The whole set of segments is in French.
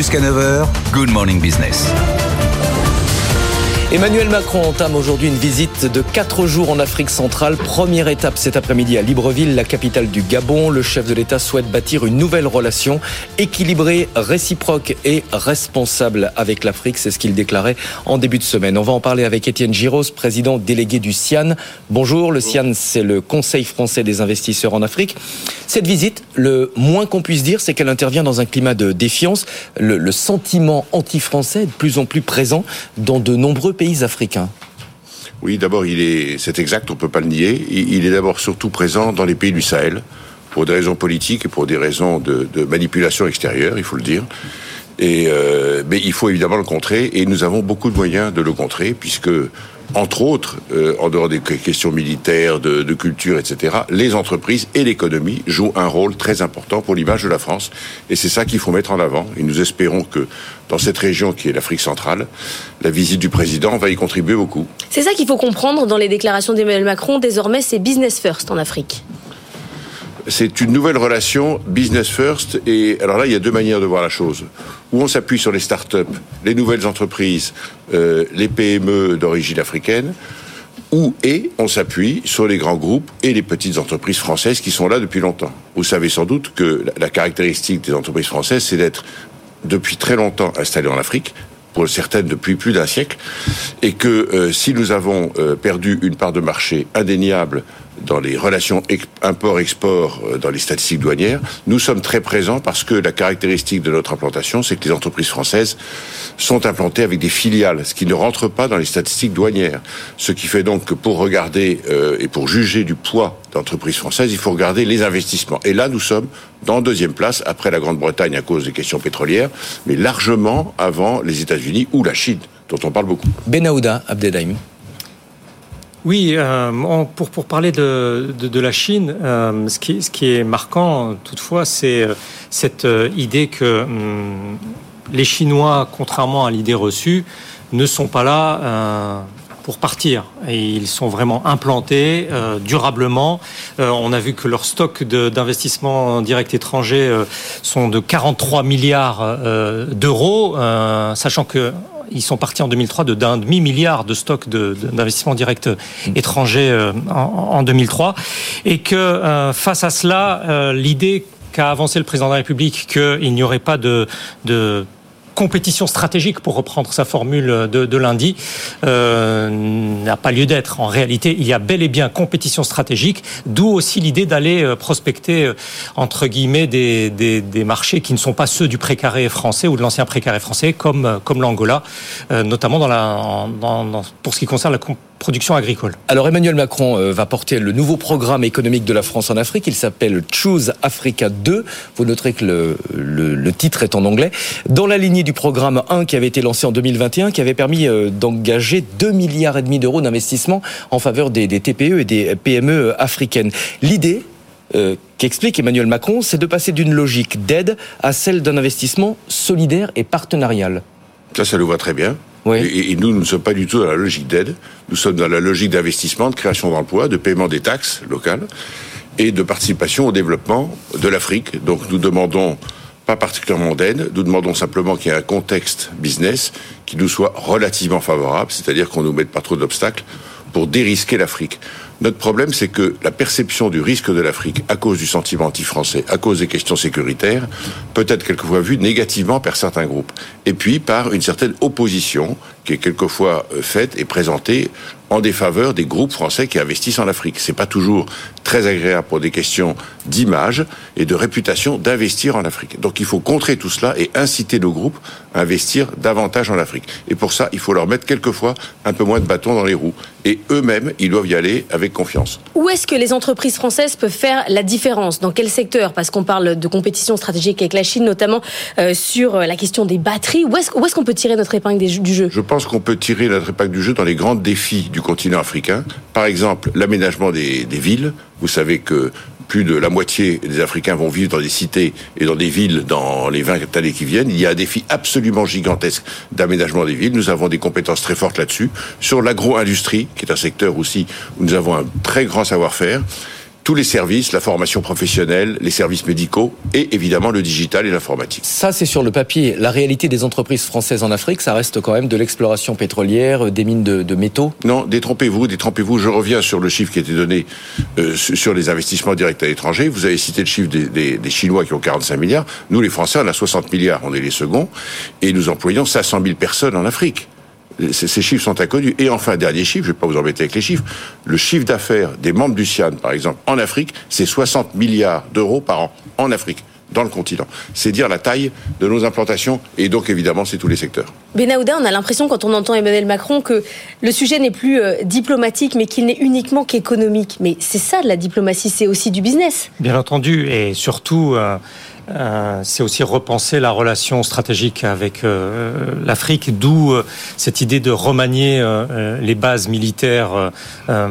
Jusqu'à 9h, Good Morning Business. Emmanuel Macron entame aujourd'hui une visite de 4 jours en Afrique centrale. Première étape cet après-midi à Libreville, la capitale du Gabon. Le chef de l'État souhaite bâtir une nouvelle relation équilibrée, réciproque et responsable avec l'Afrique. C'est ce qu'il déclarait en début de semaine. On va en parler avec Étienne Giros, président délégué du CIAN. Bonjour, le CIAN, c'est le Conseil français des investisseurs en Afrique. Cette visite, le moins qu'on puisse dire, c'est qu'elle intervient dans un climat de défiance. Le, le sentiment anti-français est de plus en plus présent dans de nombreux Oui, d'abord, il est, c'est exact, on peut pas le nier. Il est d'abord surtout présent dans les pays du Sahel, pour des raisons politiques et pour des raisons de manipulation extérieure, il faut le dire. Et euh, mais il faut évidemment le contrer, et nous avons beaucoup de moyens de le contrer, puisque entre autres, euh, en dehors des questions militaires, de, de, culture, etc., les entreprises et l'économie jouent un rôle très important pour l'image de la France. Et c'est ça qu'il faut mettre en avant. Et nous espérons que dans cette région qui est l'Afrique centrale, la visite du président va y contribuer beaucoup. C'est ça qu'il faut comprendre dans les déclarations d'Emmanuel Macron. Désormais, c'est business first en Afrique c'est une nouvelle relation business first. Et alors là, il y a deux manières de voir la chose. Où on s'appuie sur les start-up, les nouvelles entreprises, euh, les PME d'origine africaine, ou et on s'appuie sur les grands groupes et les petites entreprises françaises qui sont là depuis longtemps. Vous savez sans doute que la caractéristique des entreprises françaises, c'est d'être depuis très longtemps installées en Afrique, pour certaines depuis plus d'un siècle, et que euh, si nous avons euh, perdu une part de marché indéniable dans les relations import-export dans les statistiques douanières, nous sommes très présents parce que la caractéristique de notre implantation, c'est que les entreprises françaises sont implantées avec des filiales, ce qui ne rentre pas dans les statistiques douanières. Ce qui fait donc que pour regarder euh, et pour juger du poids d'entreprises françaises, il faut regarder les investissements. Et là, nous sommes dans deuxième place, après la Grande-Bretagne à cause des questions pétrolières, mais largement avant les États-Unis ou la Chine, dont on parle beaucoup. Benahouda Abdelhaim. Oui, euh, pour, pour parler de, de, la Chine, euh, ce, qui, ce qui est marquant toutefois, c'est euh, cette idée que hum, les Chinois, contrairement à l'idée reçue, ne sont pas là pour partir. Et ils sont vraiment implantés durablement. On a vu que leurs stocks d'investissement direct étranger sont de 43 milliards d'euros, sachant que ils sont partis en 2003 de d'un demi milliard de stocks d'investissement direct étranger en, en, 2003, et que euh, face à cela, euh, l'idée qu'a avancé le président de la République qu'il n'y aurait pas de, de compétition stratégique, pour reprendre sa formule de, lundi, euh, n'a pas lieu d'être. En réalité, il y a bel et bien compétition stratégique, d'où aussi l'idée d'aller prospecter, entre guillemets, des, des, des, marchés qui ne sont pas ceux du précaré français ou de l'ancien précaré français, comme, comme l'Angola, euh, notamment dans la, dans, pour ce qui concerne la production agricole. Alors Emmanuel Macron euh, va porter le nouveau programme économique de la France en Afrique. Il s'appelle Choose Africa 2. Vous noterez que le, le, le, titre est en anglais. Dans la lignée du programme 1 qui avait été lancé en 2021, qui avait permis euh, d'engager 2 milliards et demi d'euros d'investissement en faveur des, des, TPE et des PME africaines. L'idée euh, qu'explique Emmanuel Macron, c'est de passer d'une logique d'aide à celle d'un investissement solidaire et partenarial. Ça, ça nous va très bien. Oui. Et, et, nous, nous ne sommes pas du tout dans la logique d'aide. Nous sommes dans la logique d'investissement, de création d'emplois, de paiement des taxes locales et de participation au développement de l'Afrique. Donc nous demandons pas particulièrement d'aide, nous demandons simplement qu'il y ait un contexte business qui nous soit relativement favorable, c'est-à-dire qu'on ne nous mette pas trop d'obstacles pour dérisquer l'Afrique. Notre problème, c'est que la perception du risque de l'Afrique, à cause du sentiment anti-français, à cause des questions sécuritaires, peut être quelquefois vue négativement par certains groupes. Et puis par une certaine opposition qui est quelquefois faite et présentée en défaveur des groupes français qui investissent en Afrique. C'est pas toujours très agréable pour des questions d'image et de réputation d'investir en Afrique. Donc il faut contrer tout cela et inciter nos groupes à investir davantage en Afrique. Et pour ça, il faut leur mettre quelquefois un peu moins de bâtons dans les roues. Et eux-mêmes, ils doivent y aller avec confiance. Où est-ce que les entreprises françaises peuvent faire la différence? Dans quel secteur? Parce qu'on parle de compétition stratégique avec la Chine, notamment euh, sur la question des batteries. Où est-ce est qu'on peut tirer notre épingle du jeu? Je pense qu'on peut tirer notre épingle du jeu dans les grands défis du continent africain. Par exemple, l'aménagement des, des villes. Vous savez que plus de la moitié des Africains vont vivre dans des cités et dans des villes dans les 20 années qui viennent. Il y a un défi absolument gigantesque d'aménagement des villes. Nous avons des compétences très fortes là-dessus. Sur l'agro-industrie, qui est un secteur aussi où nous avons un très grand savoir-faire. Tous les services, la formation professionnelle, les services médicaux et évidemment le digital et l'informatique. Ça, c'est sur le papier. La réalité des entreprises françaises en Afrique, ça reste quand même de l'exploration pétrolière, euh, des mines de, métaux. Non, détrompez-vous, détrompez-vous. Je reviens sur le chiffre qui a été donné euh, sur les investissements directs à l'étranger. Vous avez cité le chiffre des, des, Chinois qui ont 45 milliards. Nous, les Français, on a 60 milliards. On est les seconds. Et nous employons 500 000 personnes en Afrique. Ces, chiffres sont inconnus. Et enfin, dernier chiffre, je ne vais pas vous embêter avec les chiffres, le chiffre d'affaires des membres du CIAN, par exemple, en Afrique, c'est 60 milliards d'euros par an, en Afrique dans le continent. C'est dire la taille de nos implantations et donc évidemment c'est tous les secteurs. Benahouda, on a l'impression quand on entend Emmanuel Macron que le sujet n'est plus euh, diplomatique mais qu'il n'est uniquement qu'économique. Mais c'est ça de la diplomatie, c'est aussi du business. Bien entendu et surtout euh, euh, c'est aussi repenser la relation stratégique avec euh, l'Afrique, d'où euh, cette idée de remanier les bases militaires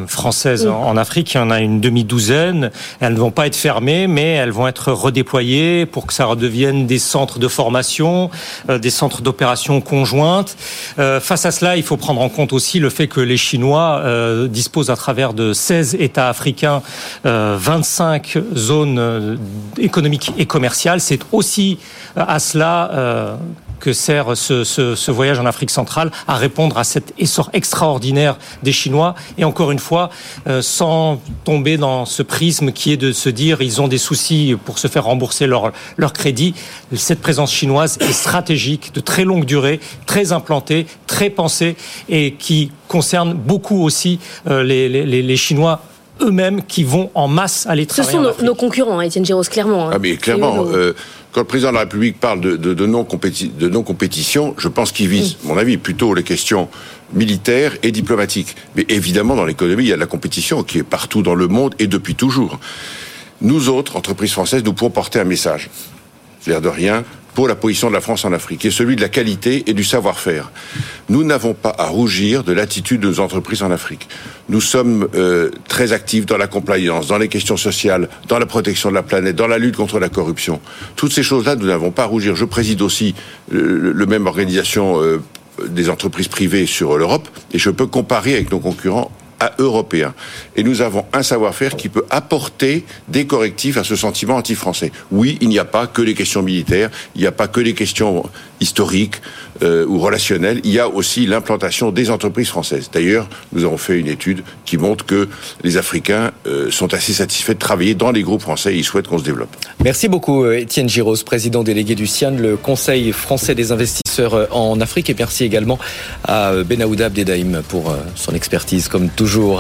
françaises en, Afrique. Il y en a une demi-douzaine. Elles ne vont pas être fermées, mais elles vont être redéployées pour que ça redevienne des centres de formation, des centres d'opération conjointes. face à cela, il faut prendre en compte aussi le fait que les Chinois disposent à travers de 16 États africains 25 zones économiques et commerciales c'est aussi euh, à cela euh, que sert ce, voyage en Afrique centrale, à répondre à cet essor extraordinaire des Chinois. Et encore une fois, euh, sans tomber dans ce prisme qui est de se dire ils ont des soucis pour se faire rembourser leur, crédit. Cette présence chinoise est stratégique, de très longue durée, très implantée, très pensée et qui concerne beaucoup aussi les Chinois eux-mêmes qui vont en masse aller travailler. Ce sont nos, concurrents, hein, Étienne Giros, clairement. Hein. Ah mais clairement, euh, quand le président de la République parle de, de, de non-compétition, je pense qu'il vise, à mon avis, plutôt les questions militaires et diplomatiques. Mais évidemment, dans l'économie, il y a de la compétition qui est partout dans le monde et depuis toujours. Nous autres, entreprises françaises, nous pouvons porter un message. L'air de rien, pour la position de la France en Afrique, est celui de la qualité et du savoir-faire. Nous n'avons pas à rougir de l'attitude de nos entreprises en Afrique. Nous sommes euh, très actifs dans la compliance, dans les questions sociales, dans la protection de la planète, dans la lutte contre la corruption. Toutes ces choses-là, nous n'avons pas à rougir. Je préside aussi le, même organisation euh, des entreprises privées sur l'Europe, et je peux comparer avec nos concurrents européen. Et nous avons un savoir-faire qui peut apporter des correctifs à ce sentiment anti-français. Oui, il n'y a pas que les questions militaires, il n'y a pas que les questions historiques euh, ou relationnelles, il y a aussi l'implantation des entreprises françaises. D'ailleurs, nous avons fait une étude qui montre que les Africains euh, sont assez satisfaits de travailler dans les groupes français et ils souhaitent qu'on se développe. Merci beaucoup euh, Étienne Giros, président délégué du CIAN, le Conseil français des investisseurs en Afrique et merci également à Benaouda Abdedaïm pour son expertise comme toujours.